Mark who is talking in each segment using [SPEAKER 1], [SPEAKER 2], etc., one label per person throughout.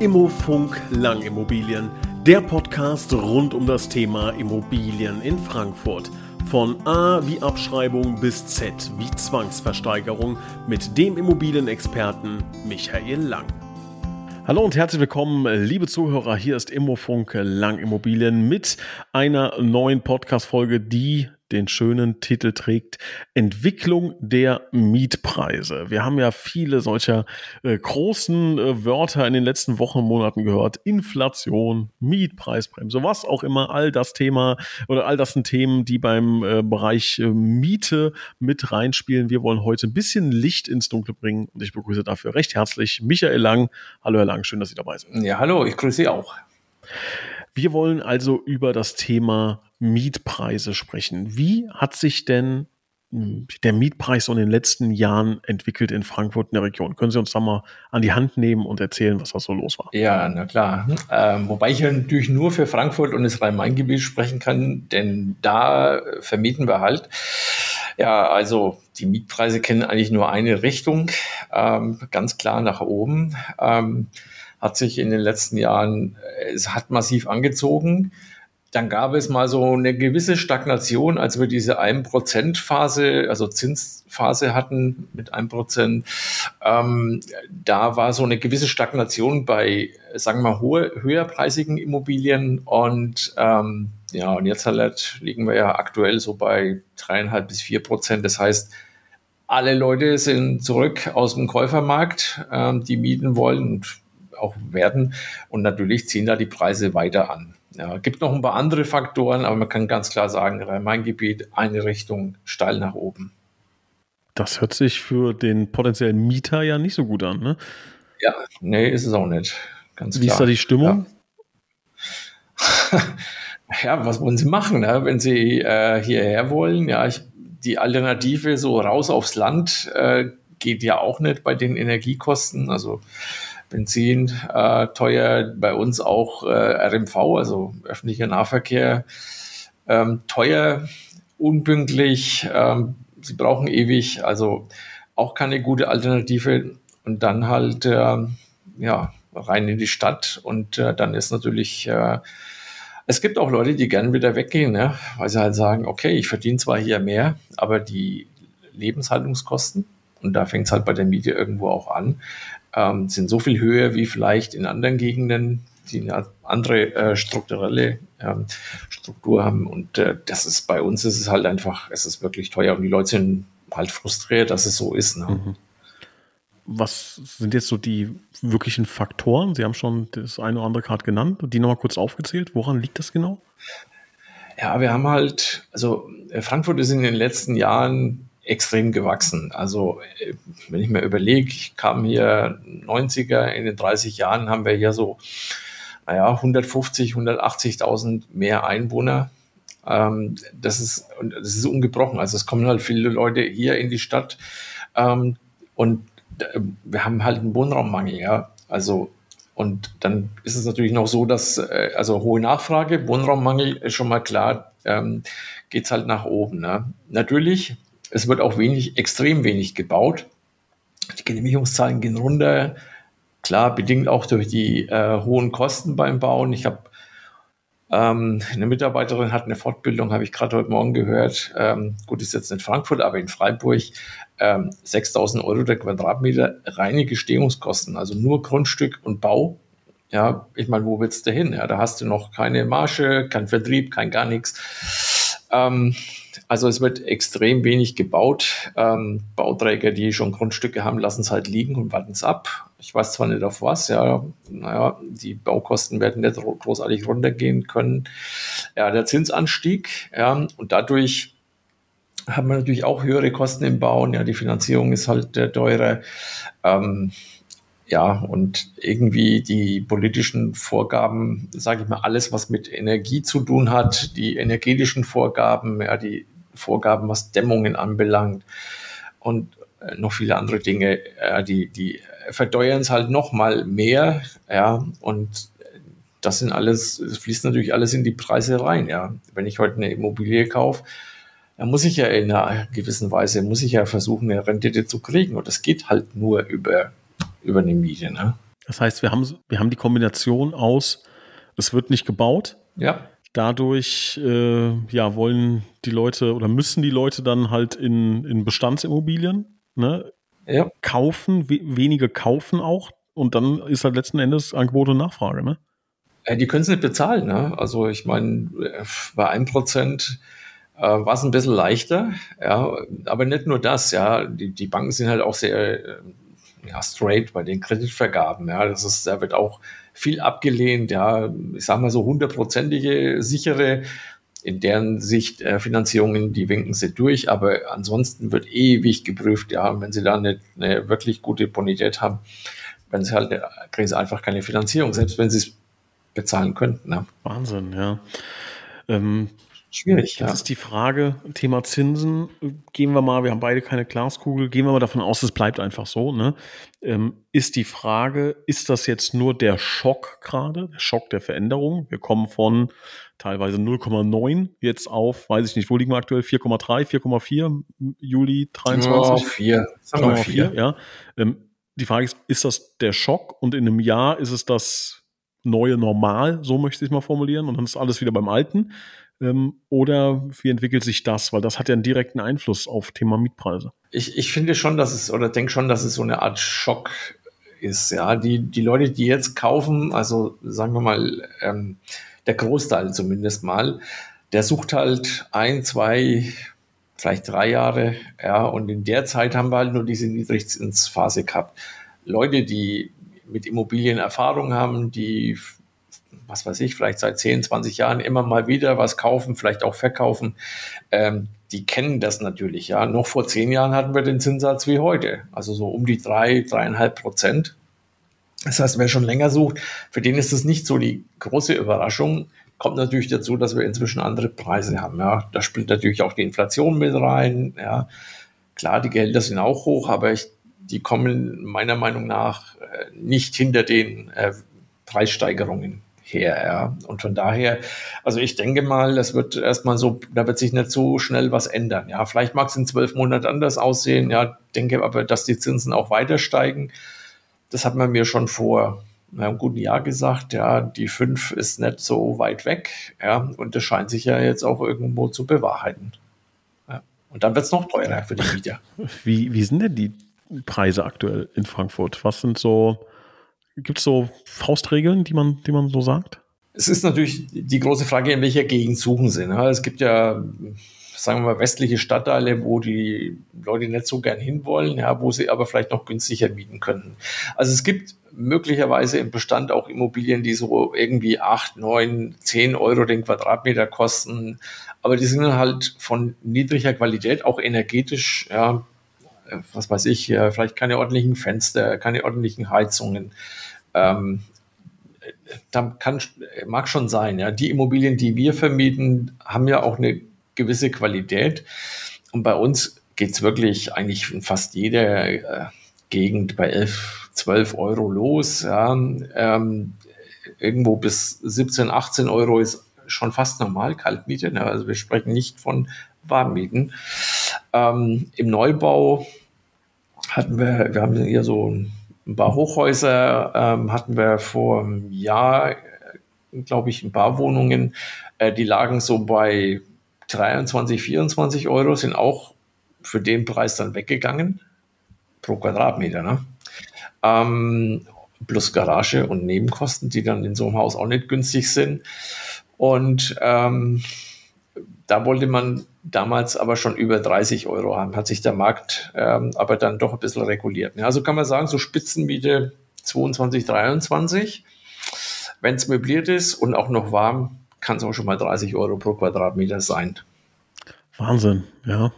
[SPEAKER 1] Immofunk Langimmobilien, der Podcast rund um das Thema Immobilien in Frankfurt. Von A wie Abschreibung bis Z wie Zwangsversteigerung mit dem Immobilienexperten Michael Lang. Hallo und herzlich willkommen, liebe Zuhörer. Hier ist Immofunk Langimmobilien mit einer neuen Podcast-Folge, die den schönen Titel trägt Entwicklung der Mietpreise. Wir haben ja viele solcher äh, großen äh, Wörter in den letzten Wochen und Monaten gehört. Inflation, Mietpreisbremse, was auch immer, all das Thema oder all das sind Themen, die beim äh, Bereich äh, Miete mit reinspielen. Wir wollen heute ein bisschen Licht ins Dunkel bringen und ich begrüße dafür recht herzlich Michael Lang. Hallo Herr Lang, schön, dass Sie dabei sind.
[SPEAKER 2] Ja, hallo, ich grüße Sie auch.
[SPEAKER 1] Wir wollen also über das Thema Mietpreise sprechen. Wie hat sich denn hm, der Mietpreis so in den letzten Jahren entwickelt in Frankfurt in der Region? Können Sie uns da mal an die Hand nehmen und erzählen, was da so los war?
[SPEAKER 2] Ja, na klar. Ähm, wobei ich natürlich nur für Frankfurt und das Rhein-Main-Gebiet sprechen kann, denn da vermieten wir halt. Ja, also die Mietpreise kennen eigentlich nur eine Richtung, ähm, ganz klar nach oben. Ähm, hat sich in den letzten Jahren, äh, es hat massiv angezogen. Dann gab es mal so eine gewisse Stagnation, als wir diese 1%-Phase, also Zinsphase hatten mit 1%. Ähm, da war so eine gewisse Stagnation bei, sagen wir mal, hohe, höherpreisigen Immobilien. Und ähm, ja, und jetzt halt liegen wir ja aktuell so bei dreieinhalb bis vier Prozent. Das heißt, alle Leute sind zurück aus dem Käufermarkt, ähm, die mieten wollen und auch werden. Und natürlich ziehen da die Preise weiter an. Ja, gibt noch ein paar andere Faktoren, aber man kann ganz klar sagen, Rhein-Main-Gebiet, eine Richtung steil nach oben.
[SPEAKER 1] Das hört sich für den potenziellen Mieter ja nicht so gut an, ne?
[SPEAKER 2] Ja, nee, ist es auch nicht.
[SPEAKER 1] Ganz Wie klar. ist da die Stimmung?
[SPEAKER 2] Ja, ja was wollen sie machen, ne? wenn sie äh, hierher wollen? Ja, ich, die Alternative so raus aufs Land äh, geht ja auch nicht bei den Energiekosten. Also Benzin äh, teuer, bei uns auch äh, RMV, also öffentlicher Nahverkehr, ähm, teuer, unpünktlich, ähm, sie brauchen ewig, also auch keine gute Alternative. Und dann halt, äh, ja, rein in die Stadt und äh, dann ist natürlich, äh, es gibt auch Leute, die gerne wieder weggehen, ne? weil sie halt sagen, okay, ich verdiene zwar hier mehr, aber die Lebenshaltungskosten, und da fängt es halt bei der Miete irgendwo auch an, ähm, sind so viel höher wie vielleicht in anderen Gegenden, die eine andere äh, strukturelle ähm, Struktur haben. Und äh, das ist bei uns ist es halt einfach, es ist wirklich teuer und die Leute sind halt frustriert, dass es so ist. Ne? Mhm.
[SPEAKER 1] Was sind jetzt so die wirklichen Faktoren? Sie haben schon das eine oder andere gerade genannt, die nochmal kurz aufgezählt. Woran liegt das genau?
[SPEAKER 2] Ja, wir haben halt, also Frankfurt ist in den letzten Jahren extrem gewachsen. Also äh, wenn ich mir überlege, ich kam hier 90er, in den 30 Jahren haben wir hier so, naja, 150, 180.000 mehr Einwohner. Ähm, das ist, das ist ungebrochen. Also es kommen halt viele Leute hier in die Stadt ähm, und äh, wir haben halt einen Wohnraummangel, ja. Also und dann ist es natürlich noch so, dass äh, also hohe Nachfrage, Wohnraummangel ist schon mal klar, ähm, geht es halt nach oben. Ne? Natürlich es wird auch wenig, extrem wenig gebaut. Die Genehmigungszahlen gehen runter. Klar, bedingt auch durch die äh, hohen Kosten beim Bauen. Ich habe ähm, eine Mitarbeiterin hat eine Fortbildung, habe ich gerade heute Morgen gehört. Ähm, gut, ist jetzt in Frankfurt, aber in Freiburg ähm, 6.000 Euro der Quadratmeter reine Gestehungskosten, also nur Grundstück und Bau. Ja, ich meine, wo willst du hin? Ja, da hast du noch keine Marge, kein Vertrieb, kein gar nichts. Ähm, also es wird extrem wenig gebaut. Ähm, Bauträger, die schon Grundstücke haben, lassen es halt liegen und warten es ab. Ich weiß zwar nicht auf was, ja, naja, die Baukosten werden nicht großartig runtergehen können. Ja, der Zinsanstieg, ja, und dadurch haben wir natürlich auch höhere Kosten im Bauen. Ja, die Finanzierung ist halt äh, teurer. Ähm, ja, und irgendwie die politischen Vorgaben, sage ich mal, alles, was mit Energie zu tun hat, die energetischen Vorgaben, ja, die Vorgaben, was Dämmungen anbelangt und äh, noch viele andere Dinge, äh, die, die verteuern es halt noch mal mehr, ja, und das sind alles, es fließt natürlich alles in die Preise rein, ja. Wenn ich heute eine Immobilie kaufe, dann muss ich ja in einer gewissen Weise, muss ich ja versuchen, eine Rendite zu kriegen und das geht halt nur über, über eine Miete, ne?
[SPEAKER 1] Das heißt, wir haben, wir haben die Kombination aus, es wird nicht gebaut.
[SPEAKER 2] Ja.
[SPEAKER 1] Dadurch äh, ja, wollen die Leute oder müssen die Leute dann halt in, in Bestandsimmobilien ne, ja. kaufen, we wenige kaufen auch und dann ist halt letzten Endes Angebot und Nachfrage. Ne?
[SPEAKER 2] Ja, die können es nicht bezahlen. Ne? Also ich meine, bei 1% äh, war es ein bisschen leichter, ja, aber nicht nur das, ja, die, die Banken sind halt auch sehr äh, ja, straight bei den Kreditvergaben, ja, das ist, da wird auch viel abgelehnt, ja, ich sag mal so hundertprozentige sichere in deren Sicht äh, Finanzierungen, die winken sie durch, aber ansonsten wird ewig geprüft, ja, wenn sie da eine, eine wirklich gute Bonität haben, wenn sie halt, kriegen sie einfach keine Finanzierung, selbst wenn sie es bezahlen könnten. Ja.
[SPEAKER 1] Wahnsinn, ja. Ähm, Schwierig. Jetzt ja. ist die Frage, Thema Zinsen, gehen wir mal, wir haben beide keine Glaskugel, gehen wir mal davon aus, es bleibt einfach so. Ne? Ähm, ist die Frage, ist das jetzt nur der Schock gerade, der Schock der Veränderung? Wir kommen von teilweise 0,9 jetzt auf, weiß ich nicht, wo liegen wir aktuell? 4,3, 4,4 Juli 23?
[SPEAKER 2] Oh, 4.
[SPEAKER 1] Sagen wir 4, ja. Ähm, die Frage ist, ist das der Schock und in einem Jahr ist es das neue Normal, so möchte ich es mal formulieren, und dann ist alles wieder beim Alten? Ähm, oder wie entwickelt sich das? Weil das hat ja einen direkten Einfluss auf Thema Mietpreise.
[SPEAKER 2] Ich, ich finde schon, dass es, oder denke schon, dass es so eine Art Schock ist. Ja, die, die Leute, die jetzt kaufen, also sagen wir mal, ähm, der Großteil zumindest mal, der sucht halt ein, zwei, vielleicht drei Jahre, ja, und in der Zeit haben wir halt nur diese Niedrigzinsphase gehabt. Leute, die mit Immobilien Erfahrung haben, die was weiß ich, vielleicht seit 10, 20 Jahren immer mal wieder was kaufen, vielleicht auch verkaufen, ähm, die kennen das natürlich. Ja, noch vor zehn Jahren hatten wir den Zinssatz wie heute, also so um die drei, dreieinhalb Prozent. Das heißt, wer schon länger sucht, für den ist das nicht so die große Überraschung. Kommt natürlich dazu, dass wir inzwischen andere Preise haben. Ja, da spielt natürlich auch die Inflation mit rein. Ja, klar, die Gelder sind auch hoch, aber ich, die kommen meiner Meinung nach äh, nicht hinter den äh, Preissteigerungen her. Ja. Und von daher, also ich denke mal, das wird erstmal so, da wird sich nicht so schnell was ändern. Ja, vielleicht mag es in zwölf Monaten anders aussehen. Ja, denke aber, dass die Zinsen auch weiter steigen. Das hat man mir schon vor einem guten Jahr gesagt. Ja, die fünf ist nicht so weit weg. Ja, und das scheint sich ja jetzt auch irgendwo zu bewahrheiten. Ja. Und dann wird es noch teurer für die Mieter.
[SPEAKER 1] Wie, wie sind denn die Preise aktuell in Frankfurt? Was sind so Gibt es so Faustregeln, die man, die man so sagt?
[SPEAKER 2] Es ist natürlich die große Frage, in welcher Gegend suchen sie. Ne? Es gibt ja, sagen wir mal, westliche Stadtteile, wo die Leute nicht so gern hinwollen, ja, wo sie aber vielleicht noch günstiger mieten könnten. Also es gibt möglicherweise im Bestand auch Immobilien, die so irgendwie 8, 9, 10 Euro den Quadratmeter kosten. Aber die sind halt von niedriger Qualität, auch energetisch, ja, was weiß ich, vielleicht keine ordentlichen Fenster, keine ordentlichen Heizungen. Ähm, da kann, mag schon sein, ja. Die Immobilien, die wir vermieten, haben ja auch eine gewisse Qualität. Und bei uns geht es wirklich eigentlich in fast jeder äh, Gegend bei 11, 12 Euro los. Ja. Ähm, irgendwo bis 17, 18 Euro ist schon fast normal, Kaltmiete. Ne? Also wir sprechen nicht von Warmmieten. Ähm, Im Neubau hatten wir, wir haben hier so ein ein paar Hochhäuser ähm, hatten wir vor einem Jahr, glaube ich, ein paar Wohnungen. Äh, die lagen so bei 23, 24 Euro, sind auch für den Preis dann weggegangen pro Quadratmeter. Ne? Ähm, plus Garage und Nebenkosten, die dann in so einem Haus auch nicht günstig sind. Und ähm, da wollte man damals aber schon über 30 Euro haben, hat sich der Markt ähm, aber dann doch ein bisschen reguliert. Ja, also kann man sagen, so Spitzenmiete 22, 23. Wenn es möbliert ist und auch noch warm, kann es auch schon mal 30 Euro pro Quadratmeter sein.
[SPEAKER 1] Wahnsinn, ja.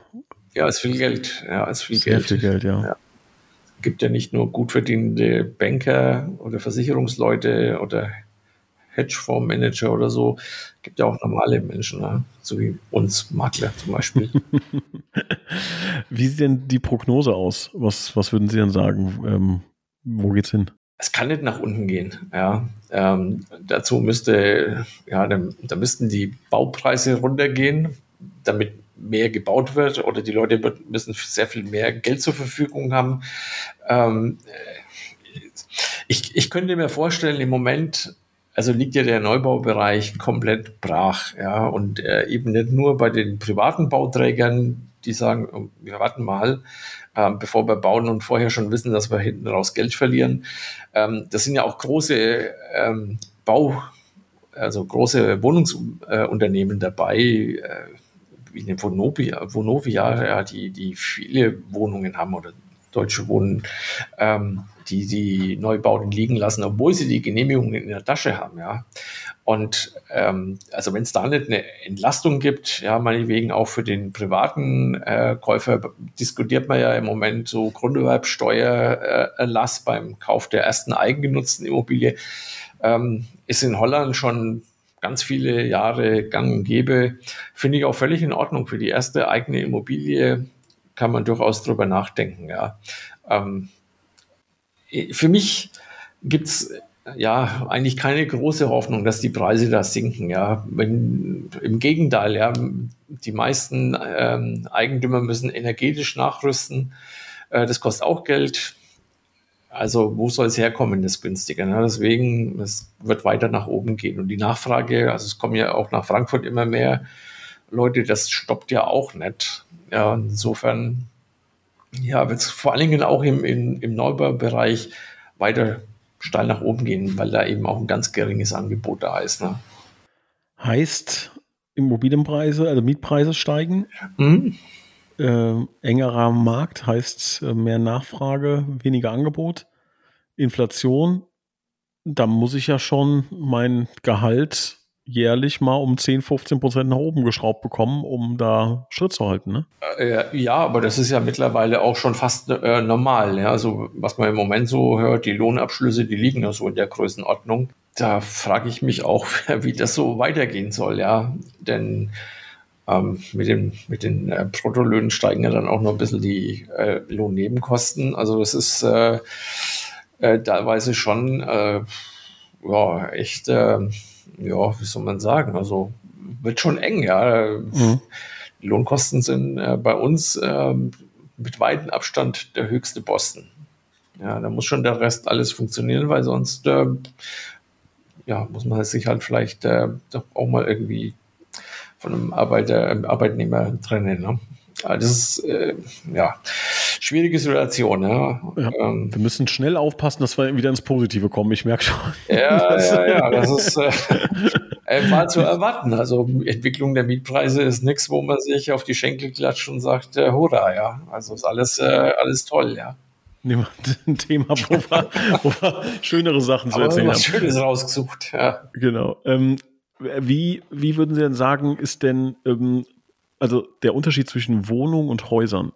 [SPEAKER 2] Ja, ist viel Geld. Ja, ist viel
[SPEAKER 1] Sehr Geld. viel Geld, ja. ja.
[SPEAKER 2] Gibt ja nicht nur gut verdienende Banker oder Versicherungsleute oder Hedgefondsmanager oder so. Gibt ja auch normale Menschen, ne? so wie uns Makler zum Beispiel.
[SPEAKER 1] wie sieht denn die Prognose aus? Was, was würden Sie denn sagen? Ähm, wo geht's hin?
[SPEAKER 2] Es kann nicht nach unten gehen. Ja. Ähm, dazu müsste, ja, da, da müssten die Baupreise runtergehen, damit mehr gebaut wird oder die Leute müssen sehr viel mehr Geld zur Verfügung haben. Ähm, ich, ich könnte mir vorstellen, im Moment, also liegt ja der Neubaubereich komplett brach, ja, und äh, eben nicht nur bei den privaten Bauträgern, die sagen, oh, wir warten mal, äh, bevor wir bauen und vorher schon wissen, dass wir hinten raus Geld verlieren. Ähm, das sind ja auch große ähm, Bau, also große Wohnungsunternehmen dabei, äh, wie eine Vonovia, Vonovia ja, die, die viele Wohnungen haben oder Deutsche Wohnen, ähm, die die Neubauten liegen lassen, obwohl sie die Genehmigungen in der Tasche haben, ja. Und ähm, also wenn es da nicht eine Entlastung gibt, ja, meinetwegen auch für den privaten äh, Käufer, diskutiert man ja im Moment so Grunderwerbsteuererlass beim Kauf der ersten eigengenutzten Immobilie, ähm, ist in Holland schon ganz viele Jahre gang und gäbe. Finde ich auch völlig in Ordnung. Für die erste eigene Immobilie kann man durchaus drüber nachdenken, ja. Ähm, für mich gibt es ja eigentlich keine große Hoffnung, dass die Preise da sinken. Ja, Wenn, im Gegenteil, ja, die meisten ähm, Eigentümer müssen energetisch nachrüsten. Äh, das kostet auch Geld. Also wo soll es herkommen, das günstiger? Ne? Deswegen, es wird weiter nach oben gehen. Und die Nachfrage, also es kommen ja auch nach Frankfurt immer mehr Leute, das stoppt ja auch nicht. Ja, insofern ja, wird es vor allen Dingen auch im, im, im Neubaubereich weiter steil nach oben gehen, weil da eben auch ein ganz geringes Angebot da ist. Ne?
[SPEAKER 1] Heißt, Immobilienpreise, also Mietpreise steigen. Mhm. Äh, engerer Markt heißt äh, mehr Nachfrage, weniger Angebot. Inflation, da muss ich ja schon mein Gehalt jährlich mal um 10, 15 Prozent nach oben geschraubt bekommen, um da Schritt zu halten. Ne?
[SPEAKER 2] Äh, ja, aber das ist ja mittlerweile auch schon fast äh, normal. Ja? Also was man im Moment so hört, die Lohnabschlüsse, die liegen ja so in der Größenordnung. Da frage ich mich auch, wie das so weitergehen soll. Ja, denn ähm, mit, den, mit den äh, Bruttolöhnen steigen ja dann auch noch ein bisschen die äh, Lohnnebenkosten. Also das ist äh, äh, teilweise schon ja, echt ja, wie soll man sagen, also wird schon eng, ja. Mhm. Die Lohnkosten sind äh, bei uns äh, mit weitem Abstand der höchste Posten. Ja, da muss schon der Rest alles funktionieren, weil sonst äh, ja, muss man sich halt vielleicht äh, doch auch mal irgendwie von einem Arbeiter, Arbeitnehmer trennen. Ne? das ist äh, ja schwierige Situation. Ja.
[SPEAKER 1] ja ähm, wir müssen schnell aufpassen, dass wir wieder ins Positive kommen. Ich merke schon.
[SPEAKER 2] Ja, ja, ja. Das ist äh, äh, mal zu erwarten. Also Entwicklung der Mietpreise ist nichts, wo man sich auf die Schenkel klatscht und sagt, äh, hurra, ja. Also ist alles, äh, alles toll, ja.
[SPEAKER 1] Nehmen wir ein Thema, wo wir, wo wir schönere Sachen zu Aber erzählen
[SPEAKER 2] haben. Schönes rausgesucht, ja.
[SPEAKER 1] Genau. Ähm, wie, wie würden Sie denn sagen, ist denn ähm, also der Unterschied zwischen Wohnung und Häusern,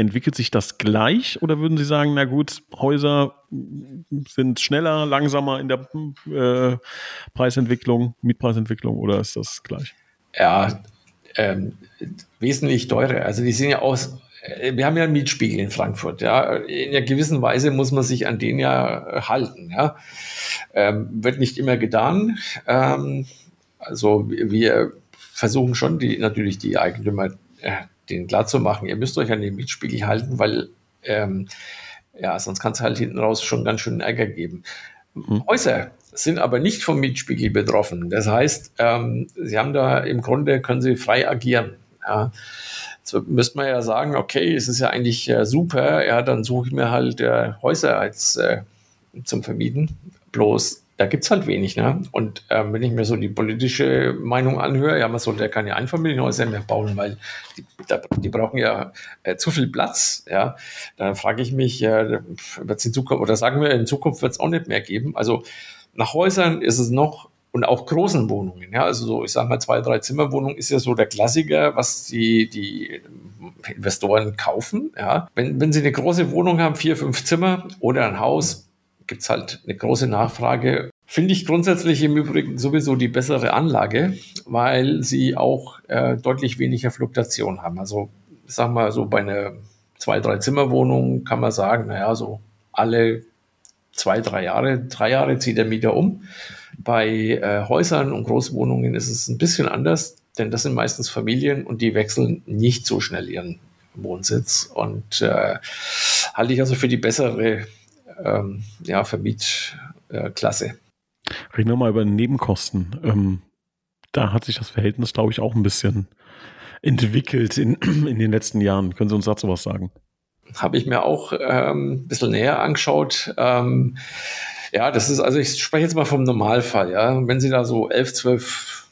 [SPEAKER 1] entwickelt sich das gleich oder würden Sie sagen, na gut, Häuser sind schneller, langsamer in der äh, Preisentwicklung, Mietpreisentwicklung oder ist das gleich?
[SPEAKER 2] Ja, ähm, wesentlich teurer. Also die sind ja aus, äh, wir haben ja einen Mietspiegel in Frankfurt, ja. In einer gewissen Weise muss man sich an den ja halten, ja. Ähm, wird nicht immer getan. Ähm, also wir versuchen schon die, natürlich die Eigentümer äh, denen klarzumachen, ihr müsst euch an den Mietspiegel halten, weil ähm, ja, sonst kann es halt hinten raus schon ganz schön Ärger geben. Mhm. Häuser sind aber nicht vom Mietspiegel betroffen. Das heißt, ähm, sie haben da im Grunde, können sie frei agieren. Ja. Jetzt müsste man ja sagen, okay, es ist ja eigentlich äh, super, ja, dann suche ich mir halt äh, Häuser als äh, zum Vermieten. Bloß da gibt es halt wenig. Ne? Und ähm, wenn ich mir so die politische Meinung anhöre, ja, man sollte ja keine Einfamilienhäuser mehr bauen, weil die, da, die brauchen ja äh, zu viel Platz. Ja, dann frage ich mich, äh, wird in Zukunft, oder sagen wir, in Zukunft wird es auch nicht mehr geben. Also nach Häusern ist es noch und auch großen Wohnungen. Ja, also so, ich sage mal, zwei, drei Zimmerwohnungen ist ja so der Klassiker, was die, die Investoren kaufen. Ja, wenn, wenn sie eine große Wohnung haben, vier, fünf Zimmer oder ein Haus, gibt es halt eine große Nachfrage. Finde ich grundsätzlich im Übrigen sowieso die bessere Anlage, weil sie auch äh, deutlich weniger Fluktuation haben. Also ich sag mal so bei einer zwei, drei Zimmerwohnung kann man sagen, naja, so alle zwei, drei Jahre, drei Jahre zieht der Mieter um. Bei äh, Häusern und Großwohnungen ist es ein bisschen anders, denn das sind meistens Familien und die wechseln nicht so schnell ihren Wohnsitz und äh, halte ich also für die bessere ähm, ja, Vermietklasse.
[SPEAKER 1] Reden wir mal über Nebenkosten. Ähm, da hat sich das Verhältnis, glaube ich, auch ein bisschen entwickelt in, in den letzten Jahren. Können Sie uns dazu was sagen?
[SPEAKER 2] Habe ich mir auch ähm, ein bisschen näher angeschaut. Ähm, ja, das ist, also ich spreche jetzt mal vom Normalfall, ja. Wenn Sie da so 11, 12,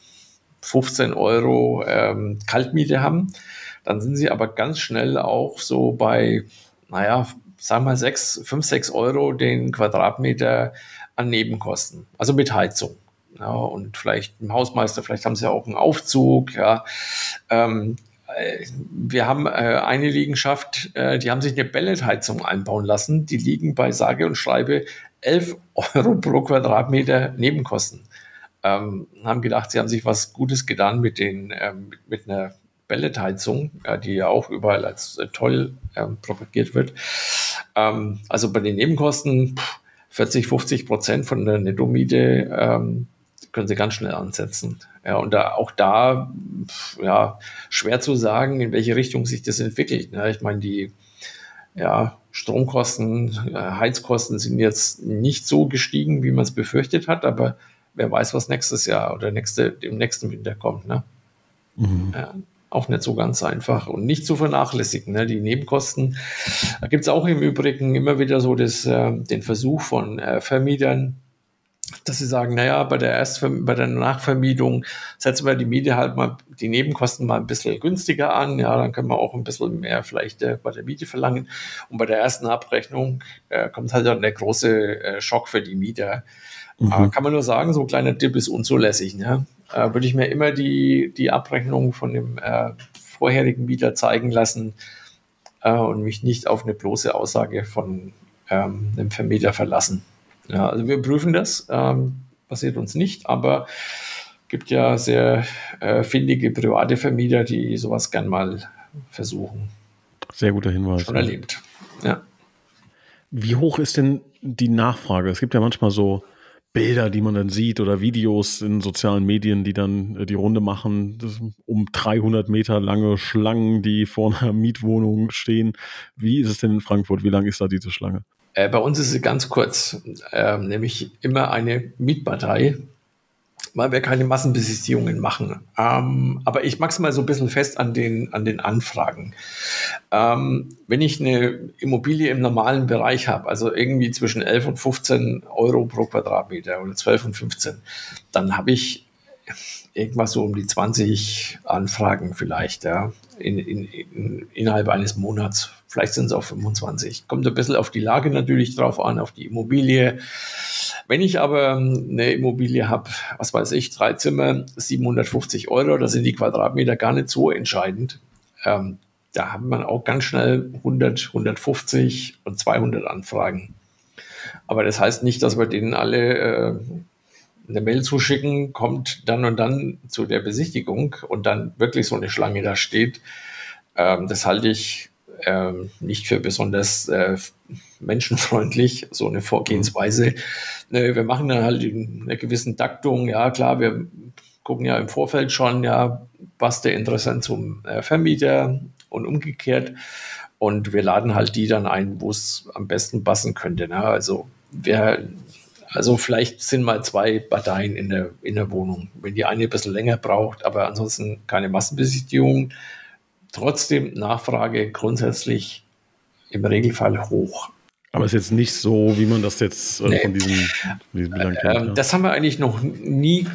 [SPEAKER 2] 15 Euro ähm, Kaltmiete haben, dann sind Sie aber ganz schnell auch so bei, naja, sagen wir 6, 5, 6 Euro den Quadratmeter an Nebenkosten, also mit Heizung. Ja, und vielleicht ein Hausmeister, vielleicht haben sie auch einen Aufzug, ja. Ähm, äh, wir haben äh, eine Liegenschaft, äh, die haben sich eine Pelletheizung einbauen lassen. Die liegen bei sage und schreibe 11 Euro pro Quadratmeter Nebenkosten. Ähm, haben gedacht, sie haben sich was Gutes getan mit, den, ähm, mit, mit einer Pelletheizung, äh, die ja auch überall als äh, toll ähm, propagiert wird. Ähm, also bei den Nebenkosten pff, 40, 50 Prozent von der Nettomiete ähm, können sie ganz schnell ansetzen. Ja, und da, auch da, ja, schwer zu sagen, in welche Richtung sich das entwickelt. Ja, ich meine, die ja, Stromkosten, äh, Heizkosten sind jetzt nicht so gestiegen, wie man es befürchtet hat, aber wer weiß, was nächstes Jahr oder nächste, im nächsten Winter kommt. Ne? Mhm. Ja, auch nicht so ganz einfach und nicht zu vernachlässigen. Ne? Die Nebenkosten, da gibt es auch im Übrigen immer wieder so das, äh, den Versuch von äh, Vermietern, dass sie sagen, naja, bei der Erstverm bei der Nachvermietung setzen wir die Miete halt mal, die Nebenkosten mal ein bisschen günstiger an, ja, dann können wir auch ein bisschen mehr vielleicht äh, bei der Miete verlangen. Und bei der ersten Abrechnung äh, kommt halt dann der große äh, Schock für die Mieter. Mhm. Aber kann man nur sagen, so ein kleiner Tipp ist unzulässig. Ne? Äh, würde ich mir immer die, die Abrechnung von dem äh, vorherigen Mieter zeigen lassen äh, und mich nicht auf eine bloße Aussage von ähm, einem Vermieter verlassen. Ja, also wir prüfen das, ähm, passiert uns nicht, aber gibt ja sehr äh, findige private Vermieter, die sowas gern mal versuchen.
[SPEAKER 1] Sehr guter Hinweis.
[SPEAKER 2] Schon erlebt. Ja.
[SPEAKER 1] Wie hoch ist denn die Nachfrage? Es gibt ja manchmal so Bilder, die man dann sieht oder Videos in sozialen Medien, die dann äh, die Runde machen, um 300 Meter lange Schlangen, die vor einer Mietwohnung stehen. Wie ist es denn in Frankfurt? Wie lang ist da diese Schlange?
[SPEAKER 2] Äh, bei uns ist sie ganz kurz, äh, nämlich immer eine Mietpartei, weil wir keine Massenbesichtigungen machen. Ähm, aber ich mache es mal so ein bisschen fest an den, an den Anfragen. Ähm, wenn ich eine Immobilie im normalen Bereich habe, also irgendwie zwischen 11 und 15 Euro pro Quadratmeter oder 12 und 15, dann habe ich irgendwas so um die 20 Anfragen vielleicht, ja, in, in, in, innerhalb eines Monats. Vielleicht sind es auch 25. Kommt ein bisschen auf die Lage natürlich drauf an, auf die Immobilie. Wenn ich aber eine Immobilie habe, was weiß ich, drei Zimmer, 750 Euro, da sind die Quadratmeter gar nicht so entscheidend. Ähm, da hat man auch ganz schnell 100, 150 und 200 Anfragen. Aber das heißt nicht, dass wir denen alle äh, eine Mail zuschicken, kommt dann und dann zu der Besichtigung und dann wirklich so eine Schlange da steht. Ähm, das halte ich ähm, nicht für besonders äh, menschenfreundlich, so eine Vorgehensweise. Ne, wir machen dann halt in einer gewissen Taktung, ja klar, wir gucken ja im Vorfeld schon, ja, passt der Interessent zum äh, Vermieter und umgekehrt. Und wir laden halt die dann ein, wo es am besten passen könnte. Ne? Also wer also vielleicht sind mal zwei Parteien in der, in der Wohnung. Wenn die eine ein bisschen länger braucht, aber ansonsten keine Massenbesichtigung. Trotzdem Nachfrage grundsätzlich im Regelfall hoch.
[SPEAKER 1] Aber es ist jetzt nicht so, wie man das jetzt äh, nee. von diesem,
[SPEAKER 2] diesem Bilanz kennt. Ähm, ja. Das haben wir eigentlich noch nie,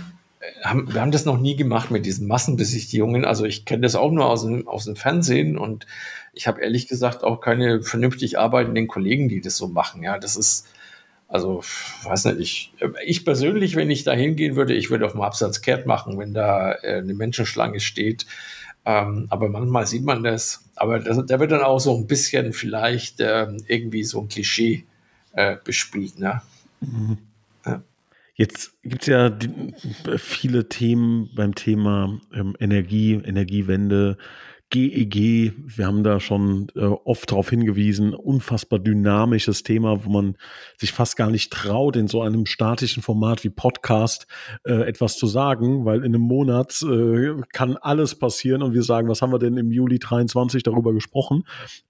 [SPEAKER 2] haben, wir haben das noch nie gemacht mit diesen Massenbesichtigungen. Also ich kenne das auch nur aus dem, aus dem Fernsehen und ich habe ehrlich gesagt auch keine vernünftig arbeitenden Kollegen, die das so machen. Ja, das ist, also, weiß nicht, ich, ich persönlich, wenn ich da hingehen würde, ich würde auf dem Absatz kehrt machen, wenn da äh, eine Menschenschlange steht. Ähm, aber manchmal sieht man das. Aber das, da wird dann auch so ein bisschen vielleicht ähm, irgendwie so ein Klischee äh, bespielt. Ne? Mhm.
[SPEAKER 1] Ja. Jetzt gibt es ja die, viele Themen beim Thema ähm, Energie, Energiewende, GEG, e wir haben da schon äh, oft darauf hingewiesen, unfassbar dynamisches Thema, wo man sich fast gar nicht traut, in so einem statischen Format wie Podcast äh, etwas zu sagen, weil in einem Monat äh, kann alles passieren und wir sagen, was haben wir denn im Juli 23 darüber gesprochen?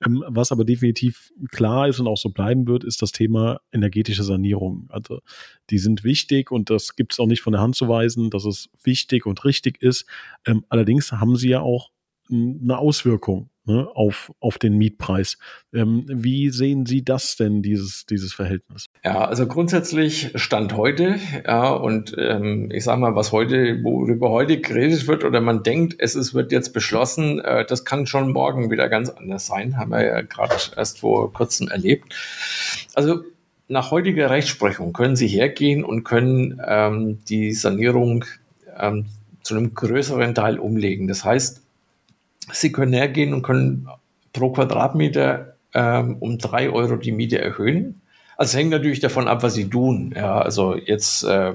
[SPEAKER 1] Ähm, was aber definitiv klar ist und auch so bleiben wird, ist das Thema energetische Sanierung. Also die sind wichtig und das gibt es auch nicht von der Hand zu weisen, dass es wichtig und richtig ist. Ähm, allerdings haben sie ja auch eine Auswirkung ne, auf, auf den Mietpreis. Ähm, wie sehen Sie das denn, dieses, dieses Verhältnis?
[SPEAKER 2] Ja, also grundsätzlich Stand heute, ja, und ähm, ich sage mal, was heute, worüber heute geredet wird oder man denkt, es ist, wird jetzt beschlossen, äh, das kann schon morgen wieder ganz anders sein, haben wir ja gerade erst vor kurzem erlebt. Also nach heutiger Rechtsprechung können Sie hergehen und können ähm, die Sanierung ähm, zu einem größeren Teil umlegen. Das heißt, Sie können hergehen und können pro Quadratmeter ähm, um drei Euro die Miete erhöhen. Also hängt natürlich davon ab, was Sie tun. Ja, also jetzt, äh,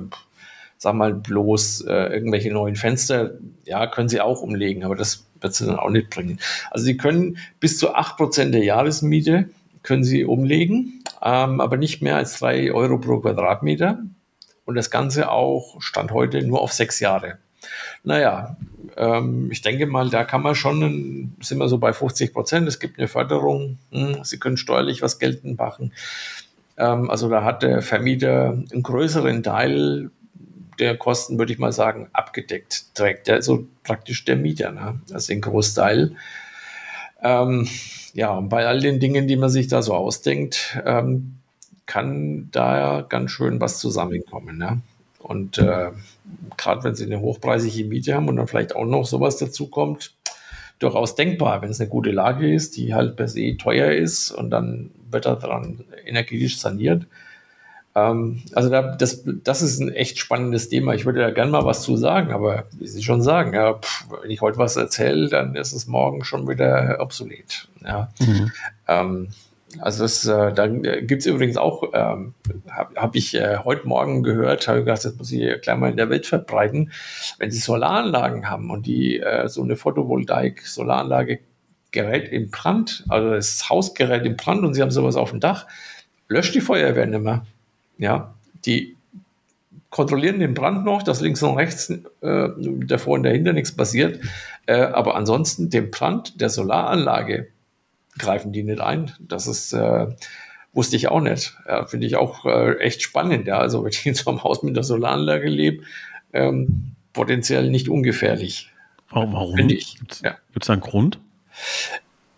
[SPEAKER 2] sag mal, bloß äh, irgendwelche neuen Fenster, ja, können Sie auch umlegen, aber das wird Sie dann auch nicht bringen. Also Sie können bis zu acht Prozent der Jahresmiete können Sie umlegen, ähm, aber nicht mehr als drei Euro pro Quadratmeter. Und das Ganze auch, Stand heute, nur auf sechs Jahre. Naja, ähm, ich denke mal, da kann man schon, sind wir so bei 50 Prozent. Es gibt eine Förderung. Hm, Sie können steuerlich was geltend machen. Ähm, also da hat der Vermieter einen größeren Teil der Kosten, würde ich mal sagen, abgedeckt. Trägt der so praktisch der Mieter, ne? also den Großteil. Ähm, ja, und bei all den Dingen, die man sich da so ausdenkt, ähm, kann da ganz schön was zusammenkommen. Ne? Und äh, gerade wenn sie eine hochpreisige Miete haben und dann vielleicht auch noch sowas dazu kommt, durchaus denkbar, wenn es eine gute Lage ist, die halt per se teuer ist und dann wird er dran energetisch saniert. Ähm, also da, das, das ist ein echt spannendes Thema. Ich würde da gerne mal was zu sagen, aber wie Sie schon sagen, ja, pff, wenn ich heute was erzähle, dann ist es morgen schon wieder obsolet. Ja. Mhm. Ähm, also das, äh, da gibt es übrigens auch, ähm, habe hab ich äh, heute Morgen gehört, habe gedacht, das muss ich gleich mal in der Welt verbreiten. Wenn Sie Solaranlagen haben und die äh, so eine Photovoltaik-Solaranlage gerät in Brand, also das Haus gerät in Brand und Sie haben sowas auf dem Dach, löscht die Feuerwehr nicht mehr. Ja, die kontrollieren den Brand noch, dass links und rechts äh, davor und dahinter nichts passiert. Äh, aber ansonsten den Brand der Solaranlage greifen die nicht ein. Das ist, äh, wusste ich auch nicht. Ja, Finde ich auch äh, echt spannend. Ja. Also wenn ich in so einem Haus mit einer Solaranlage lebe, ähm, potenziell nicht ungefährlich.
[SPEAKER 1] Warum? Gibt es ja. da einen Grund?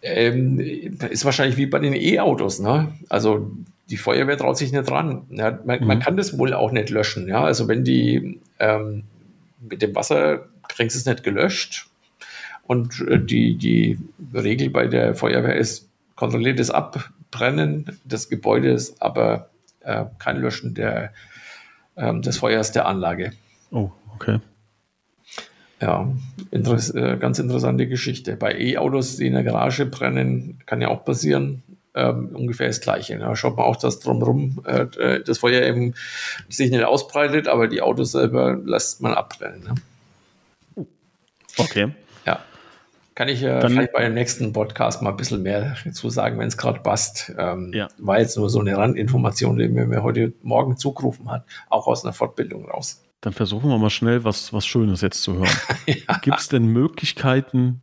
[SPEAKER 2] Ähm, ist wahrscheinlich wie bei den E-Autos. Ne? Also die Feuerwehr traut sich nicht dran. Ja, man, mhm. man, kann das wohl auch nicht löschen. Ja? Also wenn die ähm, mit dem Wasser kriegst es nicht gelöscht, und äh, die, die Regel bei der Feuerwehr ist kontrolliertes Abbrennen des Gebäudes, aber äh, kein Löschen der, äh, des Feuers der Anlage.
[SPEAKER 1] Oh, okay.
[SPEAKER 2] Ja, interess äh, ganz interessante Geschichte. Bei E-Autos, die in der Garage brennen, kann ja auch passieren. Ähm, ungefähr das Gleiche. Da schaut man auch, dass drumherum äh, äh, das Feuer eben sich nicht ausbreitet, aber die Autos selber lässt man abbrennen. Ne?
[SPEAKER 1] Okay.
[SPEAKER 2] Kann ich äh, Dann, vielleicht bei dem nächsten Podcast mal ein bisschen mehr dazu sagen, wenn es gerade passt. Ähm, ja. War jetzt nur so eine Randinformation, die mir heute Morgen zugerufen hat, auch aus einer Fortbildung raus.
[SPEAKER 1] Dann versuchen wir mal schnell was, was Schönes jetzt zu hören. ja. Gibt es denn Möglichkeiten,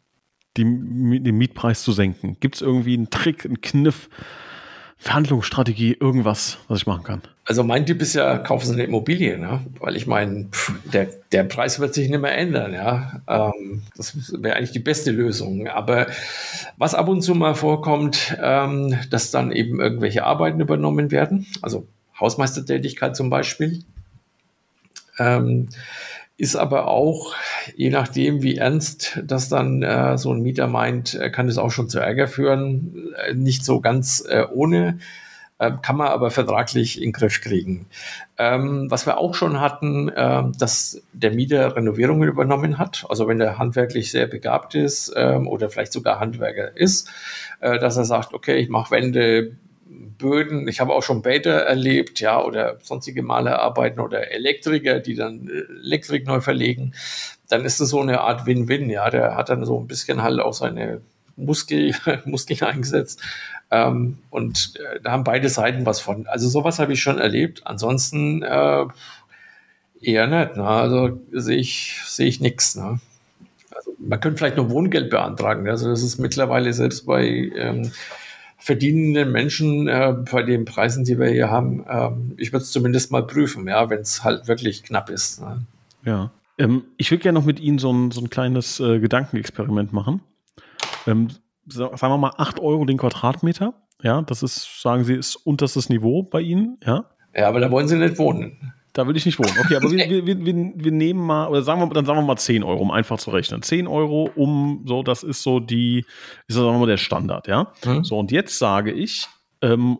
[SPEAKER 1] die, den Mietpreis zu senken? Gibt es irgendwie einen Trick, einen Kniff, Verhandlungsstrategie, irgendwas, was ich machen kann?
[SPEAKER 2] Also mein Tipp ist ja, kaufen Sie eine Immobilie, ne? weil ich meine, der, der Preis wird sich nicht mehr ändern. Ja? Ähm, das wäre eigentlich die beste Lösung. Aber was ab und zu mal vorkommt, ähm, dass dann eben irgendwelche Arbeiten übernommen werden, also Hausmeistertätigkeit zum Beispiel, ähm, ist aber auch, je nachdem, wie ernst das dann äh, so ein Mieter meint, äh, kann es auch schon zu Ärger führen. Äh, nicht so ganz äh, ohne, äh, kann man aber vertraglich in den Griff kriegen. Ähm, was wir auch schon hatten, äh, dass der Mieter Renovierungen übernommen hat. Also wenn er handwerklich sehr begabt ist ähm, oder vielleicht sogar Handwerker ist, dass er sagt, okay, ich mache Wände, Böden. Ich habe auch schon Bäder erlebt, ja, oder sonstige Malerarbeiten oder Elektriker, die dann äh, Elektrik neu verlegen. Dann ist es so eine Art Win-Win, ja. Der hat dann so ein bisschen halt auch seine Muskel, Muskeln eingesetzt. Ähm, und äh, da haben beide Seiten was von. Also sowas habe ich schon erlebt. Ansonsten äh, eher nicht. Ne? Also sehe ich, sehe ich nichts. Ne? Also man könnte vielleicht nur Wohngeld beantragen. Also das ist mittlerweile selbst bei ähm, verdienenden Menschen äh, bei den Preisen, die wir hier haben, ähm, ich würde es zumindest mal prüfen, ja, wenn es halt wirklich knapp ist. Ne?
[SPEAKER 1] Ja. Ähm, ich würde gerne noch mit Ihnen so ein, so ein kleines äh, Gedankenexperiment machen. Ähm, sagen wir mal 8 Euro den Quadratmeter. Ja, das ist, sagen Sie, ist unterstes Niveau bei Ihnen, ja?
[SPEAKER 2] Ja, aber da wollen Sie nicht wohnen.
[SPEAKER 1] Da will ich nicht wohnen. Okay, aber wir, wir, wir, wir, nehmen mal, oder sagen wir, dann sagen wir mal 10 Euro, um einfach zu rechnen. 10 Euro, um so, das ist so die, ist sagen wir mal der Standard, ja. Mhm. So, und jetzt sage ich, ähm,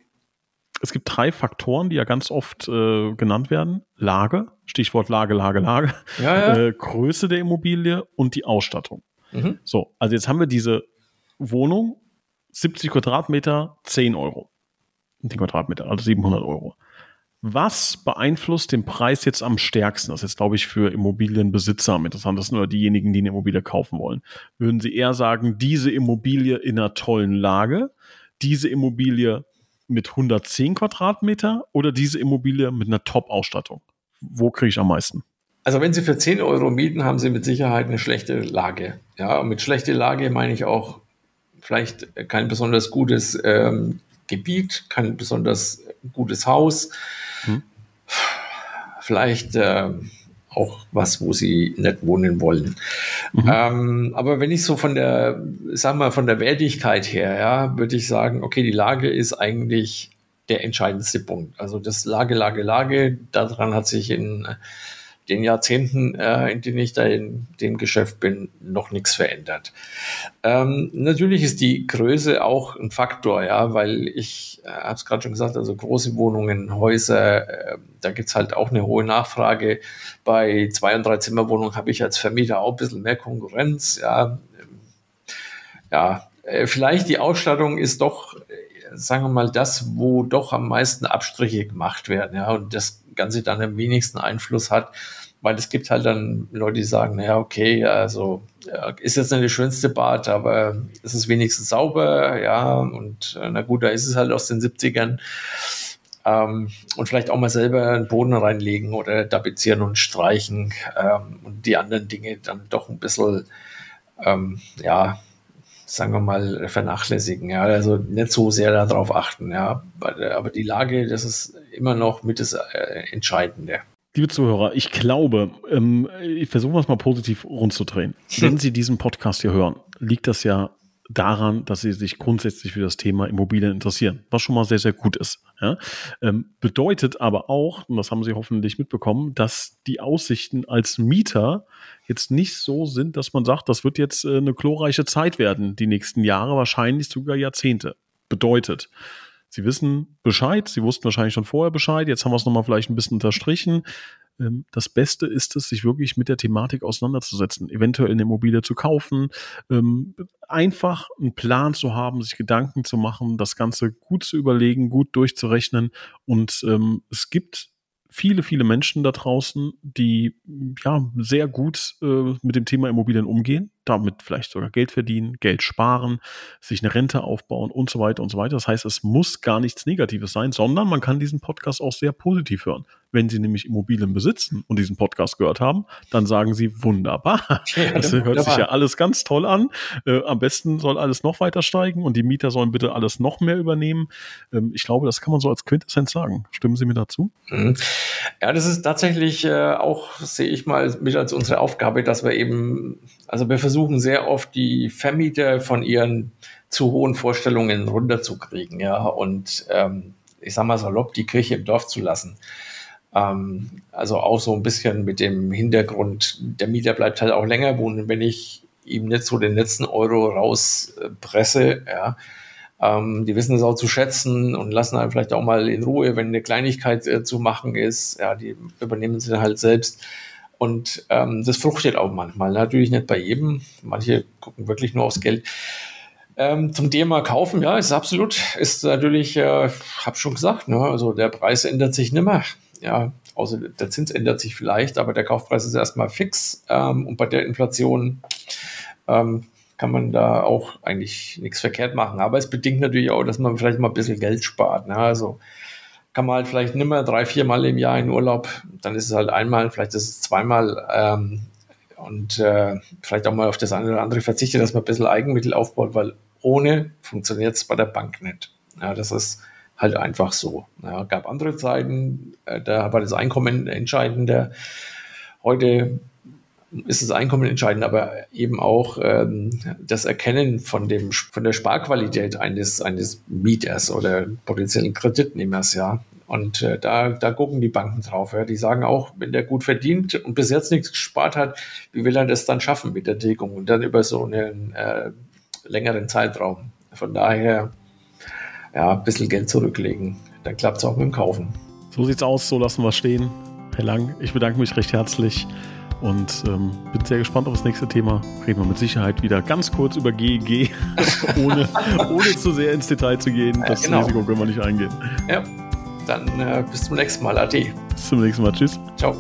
[SPEAKER 1] es gibt drei Faktoren, die ja ganz oft äh, genannt werden. Lage, Stichwort Lage, Lage, Lage, ja, ja. Äh, Größe der Immobilie und die Ausstattung. Mhm. So, also jetzt haben wir diese Wohnung, 70 Quadratmeter, 10 Euro. Den Quadratmeter, also 700 Euro. Was beeinflusst den Preis jetzt am stärksten? Das ist jetzt, glaube ich, für Immobilienbesitzer am interessantesten oder diejenigen, die eine Immobilie kaufen wollen. Würden Sie eher sagen, diese Immobilie in einer tollen Lage, diese Immobilie mit 110 Quadratmeter oder diese Immobilie mit einer Top-Ausstattung? Wo kriege ich am meisten?
[SPEAKER 2] Also wenn Sie für 10 Euro mieten, haben Sie mit Sicherheit eine schlechte Lage. Ja, und mit schlechter Lage meine ich auch vielleicht kein besonders gutes ähm, Gebiet, kein besonders gutes Haus. Hm. Vielleicht äh, auch was, wo sie nicht wohnen wollen. Mhm. Ähm, aber wenn ich so von der, sag mal, von der Wertigkeit her, ja, würde ich sagen, okay, die Lage ist eigentlich der entscheidendste Punkt. Also das Lage, Lage, Lage, daran hat sich in den Jahrzehnten, äh, in denen ich da in dem Geschäft bin, noch nichts verändert. Ähm, natürlich ist die Größe auch ein Faktor, ja, weil ich äh, habe es gerade schon gesagt, also große Wohnungen, Häuser, äh, da gibt's halt auch eine hohe Nachfrage. Bei zwei und drei Zimmerwohnungen habe ich als Vermieter auch ein bisschen mehr Konkurrenz, ja. Ja, äh, vielleicht die Ausstattung ist doch, äh, sagen wir mal, das, wo doch am meisten Abstriche gemacht werden, ja, und das Ganze dann am wenigsten Einfluss hat, weil es gibt halt dann Leute, die sagen, naja, okay, also ist jetzt nicht das schönste Bad, aber es ist wenigstens sauber, ja, und äh, na gut, da ist es halt aus den 70ern. Ähm, und vielleicht auch mal selber einen Boden reinlegen oder tapezieren und streichen ähm, und die anderen Dinge dann doch ein bisschen, ähm, ja, sagen wir mal, vernachlässigen. Ja, also nicht so sehr darauf achten. Ja, aber die Lage, das ist immer noch mit das äh, Entscheidende.
[SPEAKER 1] Liebe Zuhörer, ich glaube, ähm, ich versuche es mal positiv rundzudrehen. Wenn Sie diesen Podcast hier hören, liegt das ja daran, dass sie sich grundsätzlich für das Thema Immobilien interessieren, was schon mal sehr, sehr gut ist. Ja? Ähm, bedeutet aber auch, und das haben Sie hoffentlich mitbekommen, dass die Aussichten als Mieter jetzt nicht so sind, dass man sagt, das wird jetzt äh, eine glorreiche Zeit werden, die nächsten Jahre, wahrscheinlich sogar Jahrzehnte. Bedeutet, Sie wissen Bescheid, Sie wussten wahrscheinlich schon vorher Bescheid, jetzt haben wir es nochmal vielleicht ein bisschen unterstrichen. Ähm, das Beste ist es, sich wirklich mit der Thematik auseinanderzusetzen, eventuell eine Immobilie zu kaufen, ähm, einfach einen Plan zu haben, sich Gedanken zu machen, das Ganze gut zu überlegen, gut durchzurechnen. Und ähm, es gibt viele, viele Menschen da draußen, die ja sehr gut äh, mit dem Thema Immobilien umgehen, damit vielleicht sogar Geld verdienen, Geld sparen, sich eine Rente aufbauen und so weiter und so weiter. Das heißt, es muss gar nichts Negatives sein, sondern man kann diesen Podcast auch sehr positiv hören. Wenn Sie nämlich Immobilien besitzen und diesen Podcast gehört haben, dann sagen Sie wunderbar. Das hört sich ja alles ganz toll an. Äh, am besten soll alles noch weiter steigen und die Mieter sollen bitte alles noch mehr übernehmen. Ähm, ich glaube, das kann man so als Quintessenz sagen. Stimmen Sie mir dazu?
[SPEAKER 2] Mhm. Ja, das ist tatsächlich äh, auch, sehe ich mal, mit als unsere Aufgabe, dass wir eben, also wir versuchen sehr oft die Vermieter von ihren zu hohen Vorstellungen runterzukriegen, ja, und ähm, ich sag mal salopp, die Kirche im Dorf zu lassen. Ähm, also auch so ein bisschen mit dem Hintergrund, der Mieter bleibt halt auch länger wohnen, wenn ich ihm nicht so den letzten Euro rauspresse, ja. Ähm, die wissen es auch zu schätzen und lassen halt vielleicht auch mal in Ruhe, wenn eine Kleinigkeit äh, zu machen ist. Ja, die übernehmen sie dann halt selbst. Und ähm, das fruchtet auch manchmal. Natürlich nicht bei jedem. Manche gucken wirklich nur aufs Geld. Ähm, zum Thema Kaufen, ja, ist absolut, ist natürlich, äh, habe schon gesagt, ne, also der Preis ändert sich nimmer. Ja, außer der Zins ändert sich vielleicht, aber der Kaufpreis ist erstmal fix. Ähm, und bei der Inflation ähm, kann man da auch eigentlich nichts verkehrt machen. Aber es bedingt natürlich auch, dass man vielleicht mal ein bisschen Geld spart. Ne? Also kann man halt vielleicht nimmer drei, vier Mal im Jahr in Urlaub. Dann ist es halt einmal, vielleicht ist es zweimal. Ähm, und äh, vielleicht auch mal auf das eine oder andere verzichtet, dass man ein bisschen Eigenmittel aufbaut, weil ohne funktioniert es bei der Bank nicht. Ja, das ist halt einfach so. Ja, gab andere Zeiten, äh, da war das Einkommen entscheidender. Heute ist das Einkommen entscheidend, aber eben auch ähm, das Erkennen von, dem, von der Sparqualität eines, eines Mieters oder potenziellen Kreditnehmers, ja. Und äh, da, da gucken die Banken drauf. Ja. Die sagen auch, wenn der gut verdient und bis jetzt nichts gespart hat, wie will er das dann schaffen mit der Tilgung und dann über so einen äh, längeren Zeitraum. Von daher, ja, ein bisschen Geld zurücklegen. Dann klappt es auch mit dem Kaufen.
[SPEAKER 1] So sieht's aus, so lassen wir stehen. Herr Lang, ich bedanke mich recht herzlich und ähm, bin sehr gespannt auf das nächste Thema. Reden wir mit Sicherheit wieder ganz kurz über GEG, ohne, ohne zu sehr ins Detail zu gehen. Das ja, genau. Risiko können wir nicht eingehen.
[SPEAKER 2] Ja, dann äh, bis zum nächsten Mal. Ade.
[SPEAKER 1] Bis zum nächsten Mal. Tschüss.
[SPEAKER 2] Ciao.